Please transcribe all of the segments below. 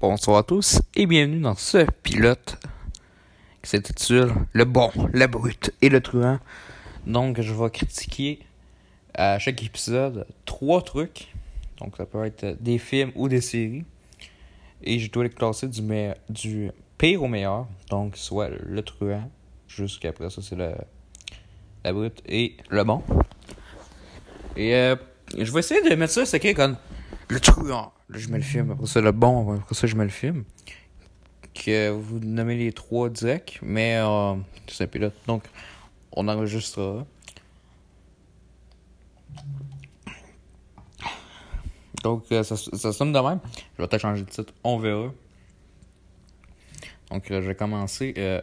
bonsoir à tous et bienvenue dans ce pilote qui s'intitule Le bon, le brut et le truand. Donc, je vais critiquer à chaque épisode trois trucs. Donc, ça peut être des films ou des séries. Et je dois les classer du, du pire au meilleur. Donc, soit le truand, jusqu'après ça, c'est le, la brute et le bon. Et euh, je vais essayer de mettre ça, c'est comme le truand. Là, je mets le film. Après ça, le bon. Après ça, je mets le film. Que vous nommez les trois directs. Mais euh, c'est un pilote. Donc, on enregistrera. Donc, euh, ça, ça sonne de même. Je vais peut-être changer de titre. On verra. Donc, euh, je vais commencer euh,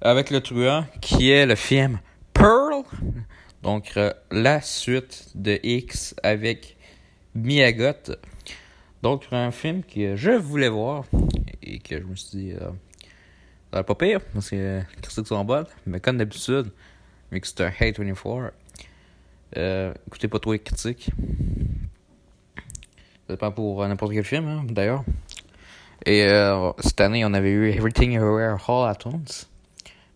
avec le truand, qui est le film Pearl. Donc, euh, la suite de X avec Miyagot. Donc, un film que je voulais voir et que je me suis dit, euh, ça va pas pire parce que euh, critiques sont bonnes, mais comme d'habitude, vu que c'est un Hate 24, euh, écoutez pas trop les critiques. Ça dépend pour euh, n'importe quel film, hein, d'ailleurs. Et euh, cette année, on avait eu Everything Everywhere All at Once.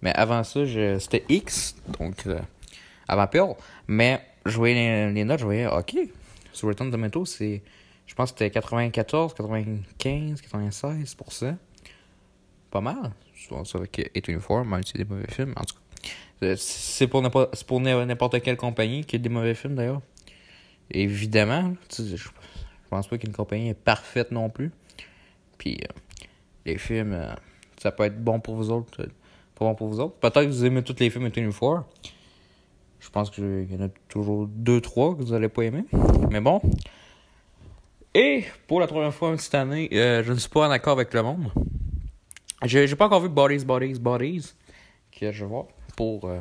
Mais avant ça, c'était X, donc euh, avant Pearl. Mais je voyais les, les notes, je voyais, ok, sur Return Tomato, c'est je pense que c'était 94, 95, 96%. Pas mal. Souvent ça avec A24, même si c'est des mauvais films. En tout cas, euh, c'est pour n'importe quelle compagnie qui a des mauvais films d'ailleurs. Évidemment, je, je pense pas qu'une compagnie est parfaite non plus. Puis euh, les films, euh, ça peut être bon pour vous autres, euh, pas bon pour vous autres. Peut-être que vous aimez tous les films A24. Je pense qu'il y en a toujours deux, trois que vous allez pas aimer. Mais bon. Et pour la première fois cette année, euh, je ne suis pas en accord avec le monde. J'ai j'ai pas encore vu Bodies, Bodies, Bodies, que je voir pour euh,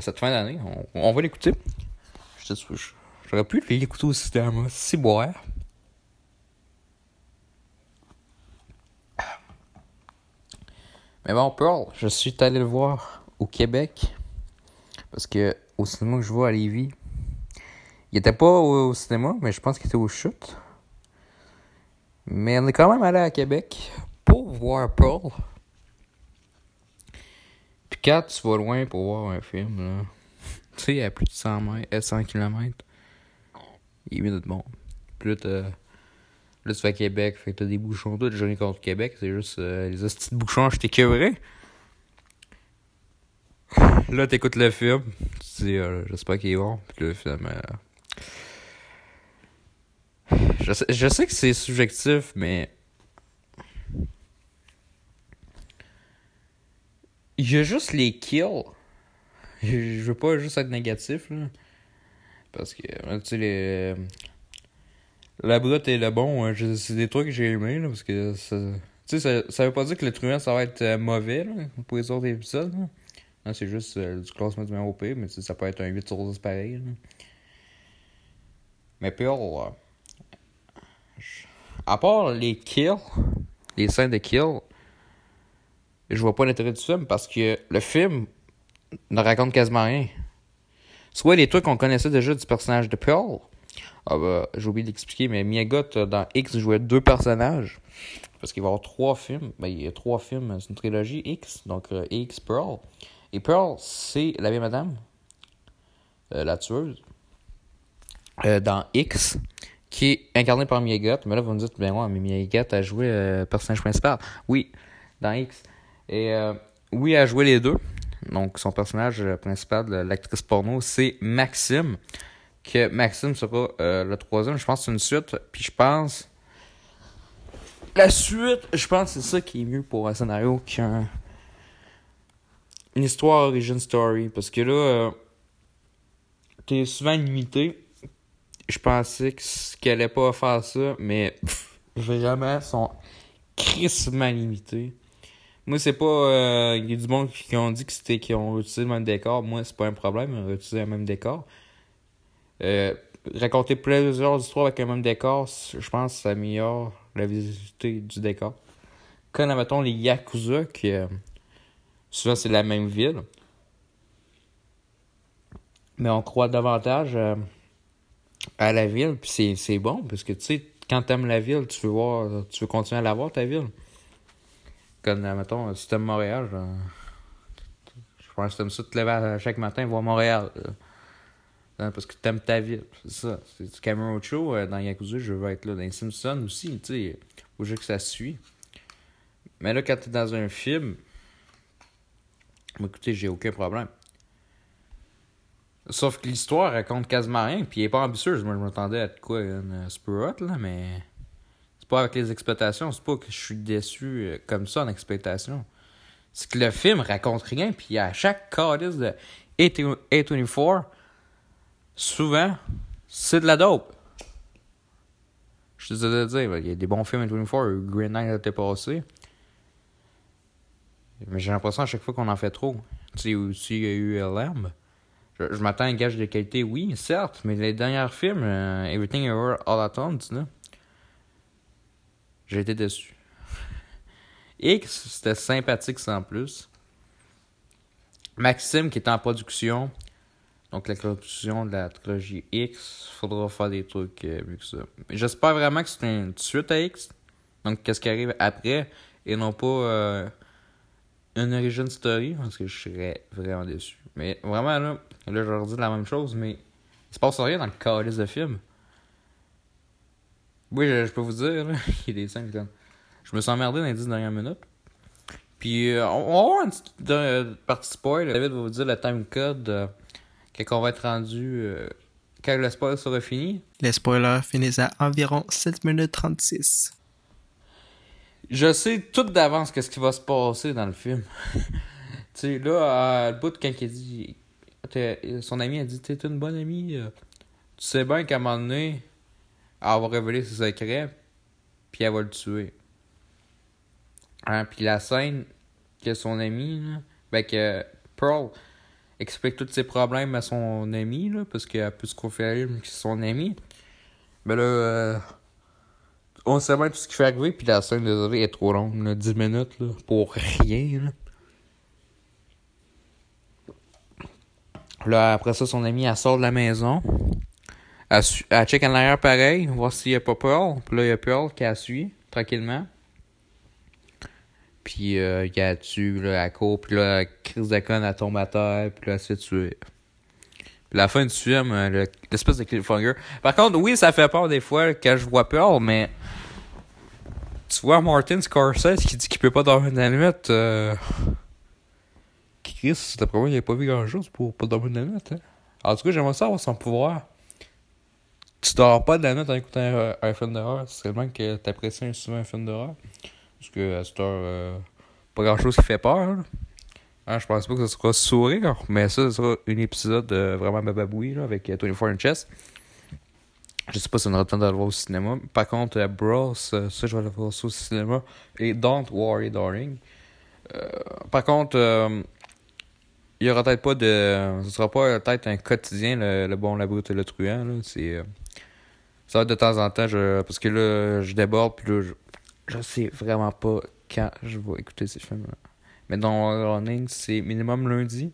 cette fin d'année. On, va l'écouter. J'aurais pu l'écouter au cinéma, si boire. Mais bon, Pearl, je suis allé le voir au Québec. Parce que au cinéma que je vois à Lévis, il était pas au, cinéma, mais je pense qu'il était au chute. Mais on est quand même allé à Québec pour voir Pearl. Puis quand tu vas loin pour voir un film, là, tu sais, à plus de 100 mètres, 100 km, il est mieux de bon. Puis là, t'as- là, tu vas à Québec, fait que t'as des bouchons, tout, j'en ai contre Québec, c'est juste euh, les de bouchons, je t'ai. Là, t'écoutes le film, tu dis, euh, j'espère qu'il est bon, puis là, finalement. euh, je sais, je sais que c'est subjectif, mais. Il y a juste les kills. Je veux pas juste être négatif, là. Parce que, euh, tu sais, les. La brute et le bon, euh, c'est des trucs que j'ai aimés, là, parce que. Tu sais, ça, ça veut pas dire que le truand, ça va être euh, mauvais, là, pour les autres épisodes, là. Non, c'est juste euh, du classement du meilleur au mais ça peut être un 8 sur 10 pareil, là. Mais Pearl, euh, à part les kills, les scènes de kills, je vois pas l'intérêt du film parce que le film ne raconte quasiment rien. Soit les trucs qu'on connaissait déjà du personnage de Pearl. Ah bah, j'ai oublié d'expliquer, mais Miyagot euh, dans X jouait deux personnages. Parce qu'il va y avoir trois films. Ben, il y a trois films, c'est une trilogie X. Donc euh, X, Pearl. Et Pearl, c'est la vieille madame, euh, la tueuse, euh, dans X, qui est incarnée par Miyagot. Mais là, vous me dites, ben ouais, mais Miyagot a joué euh, le personnage principal. Oui, dans X. Et euh, oui, a joué les deux. Donc, son personnage euh, principal, l'actrice porno, c'est Maxime. Que Maxime sera euh, le troisième. Je pense que c'est une suite. Puis je pense. La suite, je pense que c'est ça qui est mieux pour un scénario qu'un. Une histoire origin story. Parce que là, euh, t'es souvent limité. Je pensais que- qu'elle allait pas faire ça, mais pff, vraiment, sont crissement limités. Moi, c'est pas. euh, Il y a du monde qui ont dit que c'était qui ont utilisé le même décor. Moi, c'est pas un problème, on va utiliser le même décor. Euh, raconter plusieurs histoires avec le même décor, je pense que ça améliore la visibilité du décor. Comme, mettons, les Yakuza, qui. Euh, souvent, c'est la même ville. Mais on croit davantage euh, à la ville, puis c'est, bon, parce que tu sais, quand t'aimes la ville, tu veux voir, tu veux continuer à la voir, ta ville. Comme, mettons, si t'aimes Montréal, je pense que t'aimes ça te lever chaque matin voir Montréal. Hein, parce que t'aimes ta ville. C'est ça. C'est du Cameron Show euh, dans Yakuza, je veux être là. Dans les Simpsons aussi, tu sais. Faut juste que ça suit. Mais là, quand t'es dans un film, écoutez, j'ai aucun problème. Sauf que l'histoire raconte quasiment rien, puis elle est pas ambitieuse. Moi, je m'attendais à quoi, une super hot, là, mais. C'est pas avec les exploitations, c'est pas que je suis déçu euh, comme ça en exploitation. C'est que le film raconte rien, puis à chaque calice de A24, souvent, c'est de la dope. Je te disais il y a des bons films A24, Green Knight a été passé. Mais j'ai l'impression à chaque fois qu'on en fait trop. Tu sais, aussi, il y a eu LM. Je, m'attends à un gage de qualité, oui, certes, mais les derniers films, euh, Everything Ever All At Once, là, j'ai été déçu. X, c'était sympathique sans plus. Maxime, qui est en production, donc la production de la trilogie X, faudra faire des trucs euh, vu que ça. J'espère vraiment que c'est une suite à X. Donc, qu'est-ce qui arrive après et non pas euh, une origin story parce que je serais vraiment déçu. Mais vraiment, là, là, je leur dis la même chose, mais il se passe rien dans le calice de film. Oui, je, peux vous dire, il y a des. Je me suis emmerdé dans les 10 dernières minutes. Puis, euh, on, va avoir une petite euh, partie spoil. David va vous dire le time code euh, quand va être rendu. Euh, quand le spoil sera fini. Les spoilers finissent à environ 7 minutes 36. Je sais tout d'avance qu'est-ce qui va se passer dans le film. tu sais, là, à le bout, quand il dit. Son ami a dit T'es une bonne amie. Euh. Tu sais bien qu'à un moment donné, elle va révéler ses secrets, puis elle va le tuer. Hein, puis la scène que son ami, là, ben que Pearl explique tous ses problèmes à son ami, là, parce qu'elle peut se conférer que c'est son ami. Ben là, euh, on sait bien tout ce qui fait arriver, puis la scène, désolé, est trop longue, là, 10 minutes, là, pour rien, là. Là, après ça, son ami, elle sort de la maison. Elle, elle check en arrière pareil, voir s'il n'y a pas Pearl. Puis là, il y a Pearl qui la suit, tranquillement. Puis euh, il a tué, là, elle court, puis là, Chris de conne, elle tombe à terre, puis là, elle se fait. La fin du film, euh, l'espèce de cliffhanger. Par contre, oui, ça fait peur des fois quand je vois Pearl, mais tu vois Martin Scorsese qui dit qu'il peut pas dormir dans la nuit. Euh... Chris, d'après moi, il a pas vu grand chose pour pas dormir dans la nuit. Hein? En tout cas, j'aimerais savoir son pouvoir. Tu dors pas de la nuit en écoutant un, un film d'horreur. C'est vraiment que t'apprécies souvent un film d'horreur. Parce que à cette heure, euh, pas grand chose qui fait peur. Hein? Hein, je pense pas que ce sera sourire, mais ça, ce sera un épisode euh, vraiment bababoui là, avec 24 euh, Inches. Je sais pas si on aura le temps de le voir au cinéma. Par contre, euh, Bros, ça, je vais le voir au cinéma. Et Don't Worry Darling. par contre, il y aura peut-être pas de. Ce sera pas peut-être un quotidien, le, bon, la brute et le truand. Là. C'est, ça va être de temps en temps, je, parce que là, je déborde, puis là, je, je sais vraiment pas quand je vais écouter ces films-là. Mais dans Running, c'est minimum lundi.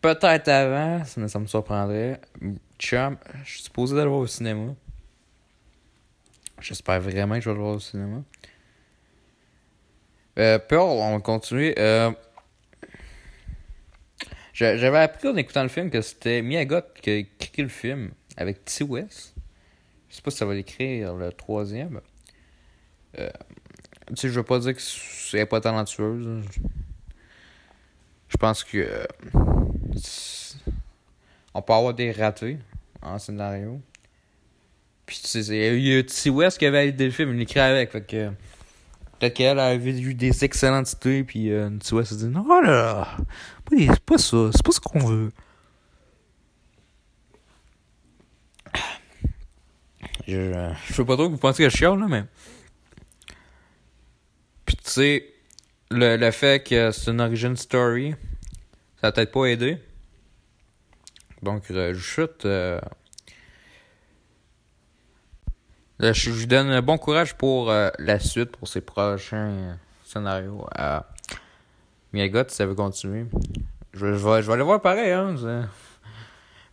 Peut-être avant, mais ça me surprendrait. Chum, je suis supposé d'aller voir au cinéma. J'espère vraiment que je vais le voir au cinéma. Euh, Pearl, on va continuer. Euh, J'avais appris en écoutant le film que c'était Miyagot qui a écrit le film avec T. West. Je sais pas si ça va l'écrire le troisième. Euh, tu sais, je veux pas dire que c'est pas talentueuse. Je pense que. Euh, on peut avoir des ratés en scénario. Puis tu sais, il y a T. West qui avait validé le film, il l'écrit avec. Fait que. Peut-être qu'elle avait eu des excellentes idées, puis euh, T. West s'est dit Non, là, c'est pas ça, c'est pas ce qu'on veut. Je, je sais pas trop que vous pensez que je chiale, là, mais. Puis tu sais, le, le fait que c'est une origin story, ça a peut-être pas aidé. Donc, euh, je chute. Euh, je lui donne bon courage pour euh, la suite, pour ses prochains scénarios. Euh, Miyagot, si ça veut continuer. Je, je, vais, je vais aller voir pareil, hein.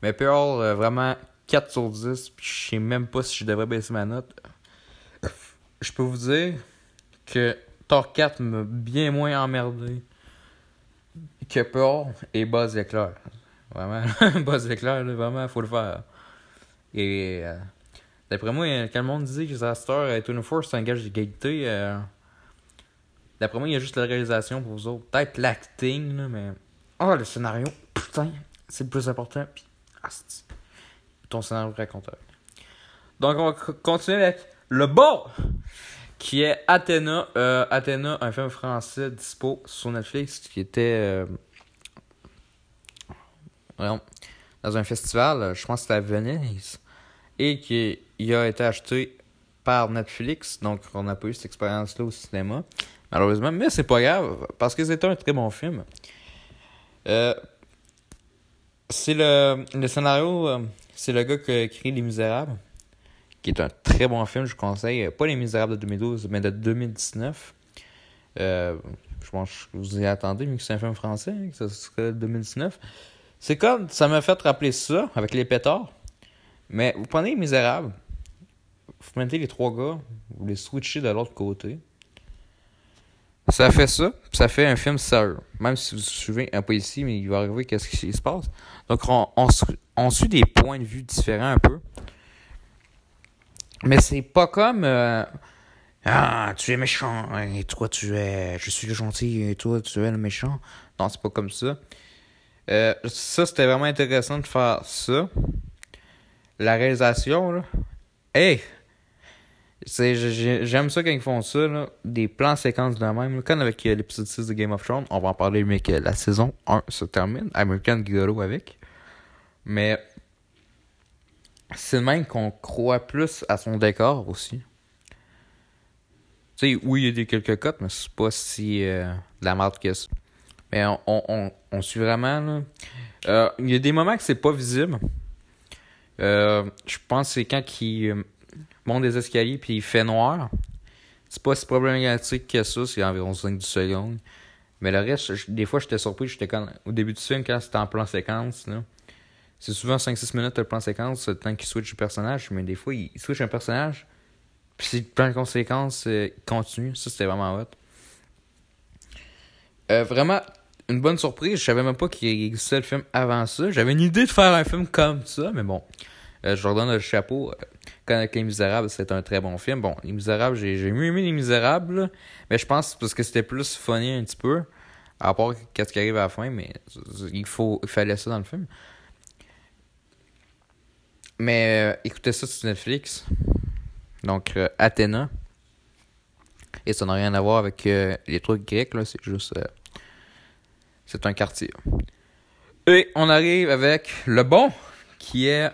Mais Pearl, vraiment 4 sur 10, puis je sais même pas si je devrais baisser ma note. Je peux vous dire que Thor 4 m'a bien moins emmerdé que Pearl et Buzz l'éclair. Vraiment, Buzz l'éclair, là, vraiment, faut le faire. Et euh, d'après moi, quand le monde disait que Disaster et Tony Force c'est un gage d'égalité, euh, d'après moi, il y a juste la réalisation pour vous autres. Peut-être l'acting, là, mais. Oh, le scénario, putain, c'est le plus important. Puis, ton scénario raconteur. Donc, on va continuer avec le bon qui est Athéna. Euh, Athéna, un film français dispo sur Netflix qui était euh, dans un festival, je pense que c'était à Venise, et qui a été acheté par Netflix, donc on n'a pas eu cette expérience-là au cinéma, malheureusement, mais c'est pas grave, parce que c'était un très bon film. Euh, c'est le, le scénario, c'est le gars qui a écrit Les Misérables, qui est un très bon film, je vous conseille. Pas Les Misérables de 2012, mais de 2019. Euh, je pense que vous y attendez, vu que c'est un film français, hein, que ça serait de 2019. C'est comme, ça m'a fait rappeler ça, avec les pétards. Mais vous prenez Les Misérables, vous mettez les trois gars, vous les switchez de l'autre côté. Ça fait ça, ça fait un film sérieux. Même si vous suivez un peu ici, mais il va arriver qu'est-ce qui se passe. Donc on suit des points de vue différents un peu. Mais c'est pas comme euh, Ah, tu es méchant et toi tu es je suis le gentil et toi tu es le méchant. Non, c'est pas comme ça. Euh, ça c'était vraiment intéressant de faire ça. La réalisation là. Hey, j'aime ça quand ils font ça là, des plans séquences de même. Comme avec euh, l'épisode 6 de Game of Thrones, on va en parler mais que la saison 1 se termine, American Gigolo avec. Mais c'est même qu'on croit plus à son décor aussi. Tu sais, oui, il y a des quelques cotes, mais c'est pas si euh, de la merde que ça. Mais on, on, on, suit vraiment, là. Euh, Il y a des moments que c'est pas visible. Euh, je pense que c'est quand il euh, monte des escaliers puis il fait noir. C'est pas si problématique que ça, c'est environ 5 secondes. Mais le reste, des fois, j'étais surpris. Quand, au début du film, quand c'était en plan séquence, là. C'est souvent 5-6 minutes le plan séquence, le temps qu'il switch le personnage, mais des fois, il switch un personnage, puis si le plan de conséquence euh, continue, ça c'était vraiment hot. Euh, vraiment, une bonne surprise, je savais même pas qu'il existait le film avant ça. J'avais une idée de faire un film comme ça, mais bon, euh, je leur donne le chapeau. Euh, Quand Les Misérables, c'est un très bon film. Bon, Les Misérables, j'ai mieux aimé Les Misérables, mais je pense parce que c'était plus funny un petit peu, à part qu'est-ce qui arrive à la fin, mais il, faut, il fallait ça dans le film. Mais euh, écoutez ça sur Netflix. Donc, euh, Athéna. Et ça n'a rien à voir avec euh, les trucs grecs, là. C'est juste. c'est un quartier. Et on arrive avec le bon, qui est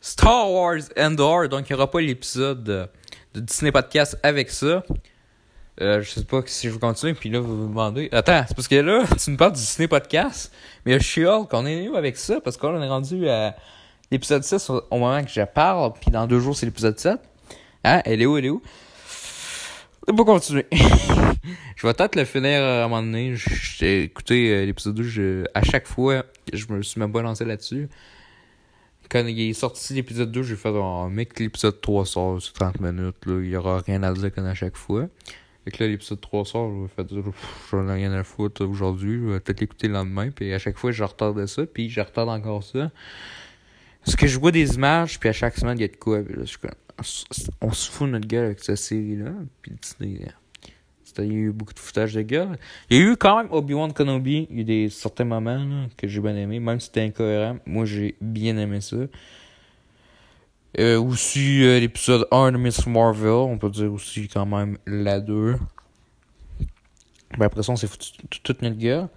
Star Wars Endor. Donc, il n'y aura pas l'épisode de, Disney Podcast avec ça. Je sais pas si je vais continuer, puis là, vous vous demandez. Attends, c'est parce que là, tu me parles du Disney Podcast, mais le She-Hulk, on est où avec ça? Parce qu'on est rendu à l'épisode 6 au moment que je parle, puis dans deux jours, c'est l'épisode 7. Hein? Elle est où? Elle est où? On va continuer. je vais peut-être le finir euh, à un moment donné. J'ai écouté euh, l'épisode 2, je- à chaque fois, je me suis même pas là-dessus. Quand il est sorti l'épisode 2, j'ai fait oh, mec, l'épisode 3 sort, c'est 30 minutes, là, il y aura rien à dire comme à chaque fois. Fait que là, l'épisode 3 sort, je vais faire dire, Pff, j'en ai rien à foutre aujourd'hui, je vais peut-être l'écouter le lendemain, puis à chaque fois, je retarde ça, puis je retarde encore ça. Parce que je vois des images, puis à chaque semaine, il y a de quoi, là, je comme, on se fout notre gueule avec cette série-là, puis Disney. C'était- Il y a eu beaucoup de foutage de gueule. Il y a eu quand même Obi-Wan Kenobi. Il y a eu des certains moments là, que j'ai bien aimé, même si c'était incohérent. Moi, j'ai bien aimé ça. Euh, aussi, euh, l'épisode 1 de Miss Marvel. On peut dire aussi quand même la 2. Ben, après ça, on s'est foutu toute notre gueule.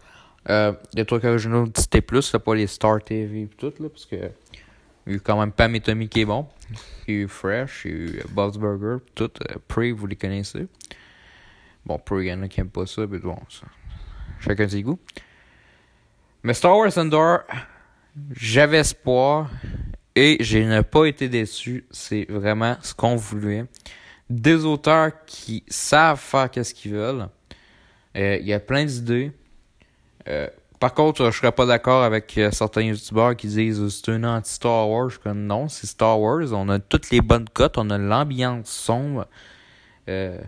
Des trucs originaux de Disney+, là, pas les Star TV et tout, là, parce que il y a quand même Pam et Tommy qui est bon. Il y a eu Fresh, il y a eu Bob's Burger, tout. Euh, Prey, vous les connaissez? Bon, Prey, il y en a qui aiment pas ça, mais bon, ça. Chacun ses goûts. Mais Star Wars Endor, j'avais espoir et je n'ai pas été déçu. C'est vraiment ce qu'on voulait. Des auteurs qui savent faire qu'est-ce qu'ils veulent. Euh, Il y a plein d'idées. Euh, Par contre, je serais pas d'accord avec euh, certains youtubeurs qui disent euh, c'est un anti-Star Wars. Je non, c'est Star Wars. On a toutes les bonnes cotes, on a l'ambiance sombre. Euh,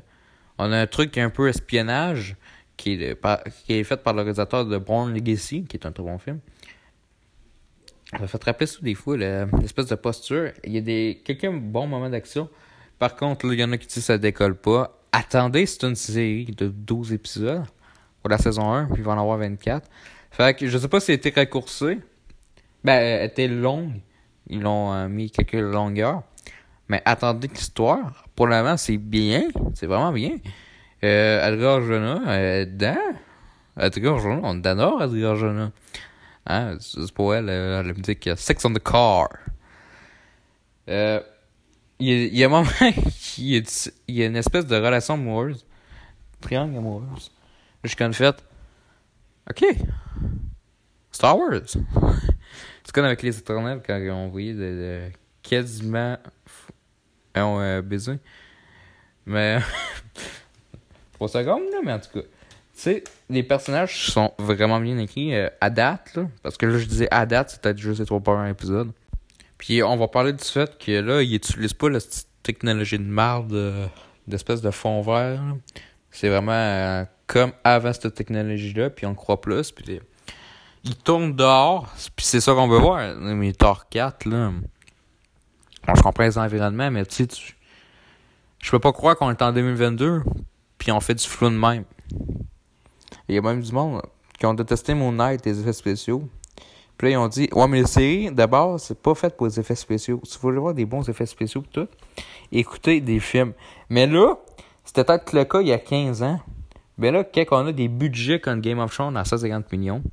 on a un truc un peu espionnage qui est, fait par le réalisateur de Born Legacy, qui est un très bon film. Ça fait rappeler ça des fois, l'espèce de posture. Il y a des quelques bons moments d'action. Par contre, il y en a qui disent que ça décolle pas. Attendez, c'est une série de 12 épisodes pour la saison 1, puis il va en avoir 24. Fait que je sais pas si c'était raccourci. Ben, elle était longue. Ils l'ont euh, mis quelques longueurs. Mais attendez l'histoire. Pour le moment, c'est bien. C'est vraiment bien. Euh, Edgar Jona, euh, dedans. Edgar on adore Edgar Jona. Hein, c'est pour elle, euh, la musique Sex on the Car. Euh, il y, a, un moment, il y a, une espèce de relation amoureuse. Triangle amoureuse. Suis comme fait. Ok. Star Wars. c'est comme avec les éternels quand ont envoyé de, quasiment un euh, baiser? Mais. 3 secondes, là, mais en tout cas. Tu sais, les personnages sont vraiment bien écrits euh, à date, là. Parce que là, je disais à date, c'est juste les trois premiers épisodes. Puis on va parler du fait que là, ils utilisent pas la technologie de marde euh, d'espèce de fond vert. C'est vraiment euh, comme avant cette technologie-là, puis on le croit plus. Puis ils tournent dehors, puis c'est ça qu'on veut voir. Mais Thor 4, là. Bon, je comprends les environnements, mais tu sais, je peux pas croire qu'on est en 2022, puis on fait du flou de même. Il y a même du monde qui ont détesté Moon Knight, les effets spéciaux. Puis là, ils ont dit, ouais, mais les séries, d'abord, c'est pas fait pour les effets spéciaux. Si vous voulez voir des bons effets spéciaux tout, écoutez des films. Mais là, c'était peut-être le cas il y a 15 ans. Ben là, quand on a des budgets comme Game of Thrones à 150 millions,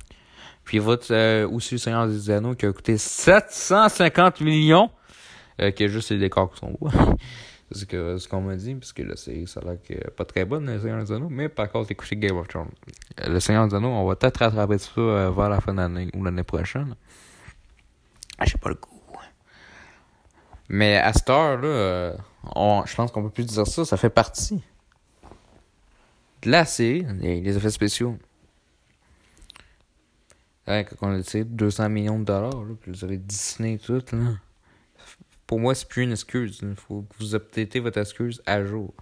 puis votre euh, aussi Seigneur des Anneaux qui a coûté 750 millions, euh, qui a juste les décors qui sont beaux. C'est que ce qu'on m'a dit, parce que la série, ça a l'air que pas très bonne, le Seigneur des Anneaux, mais par contre, écoutez Game of Thrones. Le Seigneur des Anneaux, on va peut-être rattraper ça euh, vers la fin d'année ou l'année prochaine. Ah, j'ai pas le goût. Mais à cette heure-là, euh, je pense qu'on peut plus dire ça, ça fait partie série, les, les effets spéciaux. Hein, quand on a dit 200 millions de dollars, là, puis vous avez Disney tout, là pour moi, c'est plus une excuse. Il faut que vous updatez votre excuse à jour.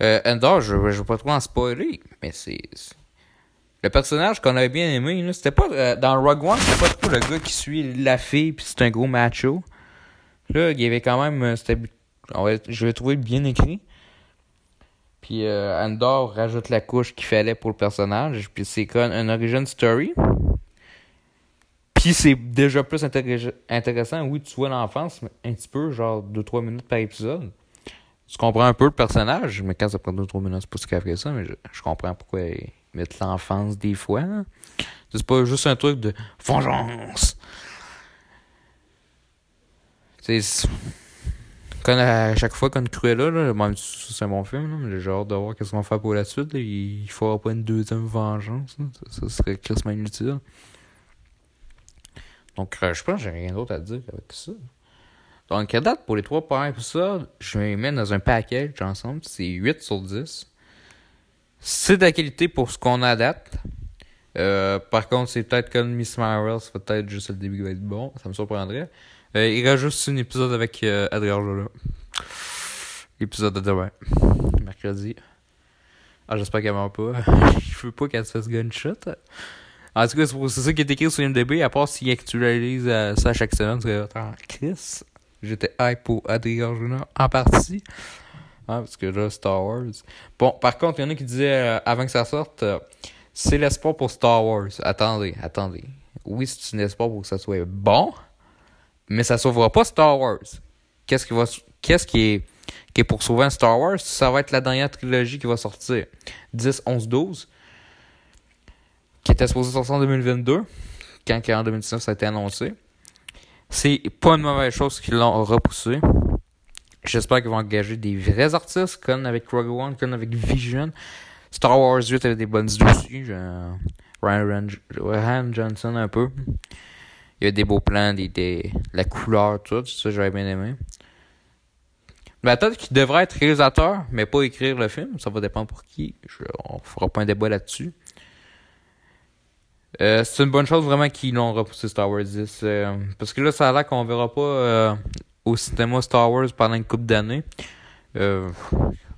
Euh, Endor, je ne veux pas trop en spoiler, mais c'est. Le personnage qu'on avait bien aimé, c'était pas. Euh, dans Rogue One, c'était pas trop le gars qui suit la fille, puis c'est un gros macho. Là, il y avait quand même. Euh, c'était, je l'ai trouvé bien écrit. Puis euh, Endor rajoute la couche qu'il fallait pour le personnage. Puis c'est comme un origin story. Puis c'est déjà plus intéressant. Oui, tu vois l'enfance, mais un petit peu, genre 2-3 minutes par épisode. Tu comprends un peu le personnage, mais quand ça prend 2-3 minutes, c'est pas ce qu'il ça, mais je, comprends pourquoi ils mettent l'enfance des fois. C'est pas juste un truc de vengeance. C'est. À chaque fois qu'on Cruella, là, même si c'est un bon film, j'ai hâte de voir qu'est-ce qu'on va faire pour la suite. Il faudra pas une deuxième vengeance. Ça, serait classement inutile. Donc, euh, je pense que j'ai rien d'autre à dire avec ça. Donc, à date, pour les trois premiers épisodes, je les mettre dans un package ensemble. C'est 8 sur 10. C'est de la qualité pour ce qu'on a à date. Euh, par contre, c'est peut-être comme Miss Marvel, c'est peut-être juste le début qui va être bon. Ça me surprendrait. Euh, il rajoute un épisode avec euh, Adrien Jola. L'épisode de demain. Mercredi. Ah, j'espère qu'elle meurt pas. je veux pas qu'elle se fasse gunshot. En tout cas, c'est ça qui est écrit sur MDB, à part s'il actualise euh, ça chaque semaine. C'est Chris, j'étais hype pour Adrien Junior en partie. Ah, parce que là, Star Wars. Bon, par contre, il y en a qui disaient euh, avant que ça sorte, euh, c'est l'espoir pour Star Wars. Attendez, attendez. Oui, c'est un espoir pour que ça soit bon, mais ça sauvera pas Star Wars. Qu'est-ce qui va, qu'est-ce qui est, qui est pour sauver un Star Wars? Ça va être la dernière trilogie qui va sortir. 10, 11, 12 qui était supposé sortir en 2022, quand en 2019 ça a été annoncé. C'est pas une mauvaise chose qu'ils l'ont repoussé. J'espère qu'ils vont engager des vrais artistes, comme avec Rogue One, comme avec Vision. Star Wars 8 avait des bonnes idées aussi. Ryan, Johnson un peu. Il y a des beaux plans, des, des la couleur, tout. Ça, j'aurais bien aimé. Peut-être qu'il devrait être réalisateur, mais pas écrire le film. Ça va dépendre pour qui. Je, on fera pas un débat là-dessus. Euh, c'est une bonne chose vraiment qu'ils l'ont repoussé Star Wars 10. euh, parce que là, ça a l'air qu'on verra pas euh, au cinéma Star Wars pendant une couple d'années.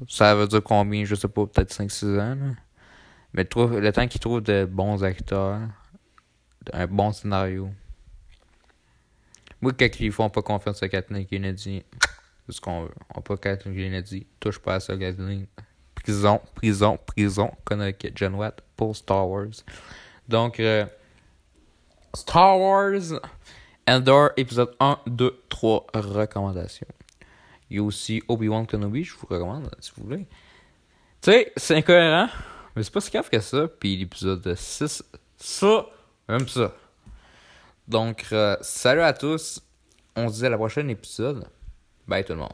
Ça veut dire combien, je sais pas, peut-être 5-6 ans. là. Mais le temps qu'ils trouvent de bons acteurs, un bon scénario. Moi, quand ils font pas confiance à Kathleen Kennedy, c'est ce qu'on veut. On pas Kathleen Kennedy, touche pas à ça, Kathleen. Prison, prison, prison. Connecticut, John Watt pour Star Wars. Donc, euh, Star Wars, Endor, épisode 1, 2, 3, recommandations. Il y a aussi Obi-Wan Kenobi, je vous recommande, si vous voulez. Tu sais, c'est incohérent, mais c'est pas si grave que ça. Puis l'épisode 6, ça, même ça. Donc, euh, salut à tous. On se dit à la prochaine épisode. Bye tout le monde.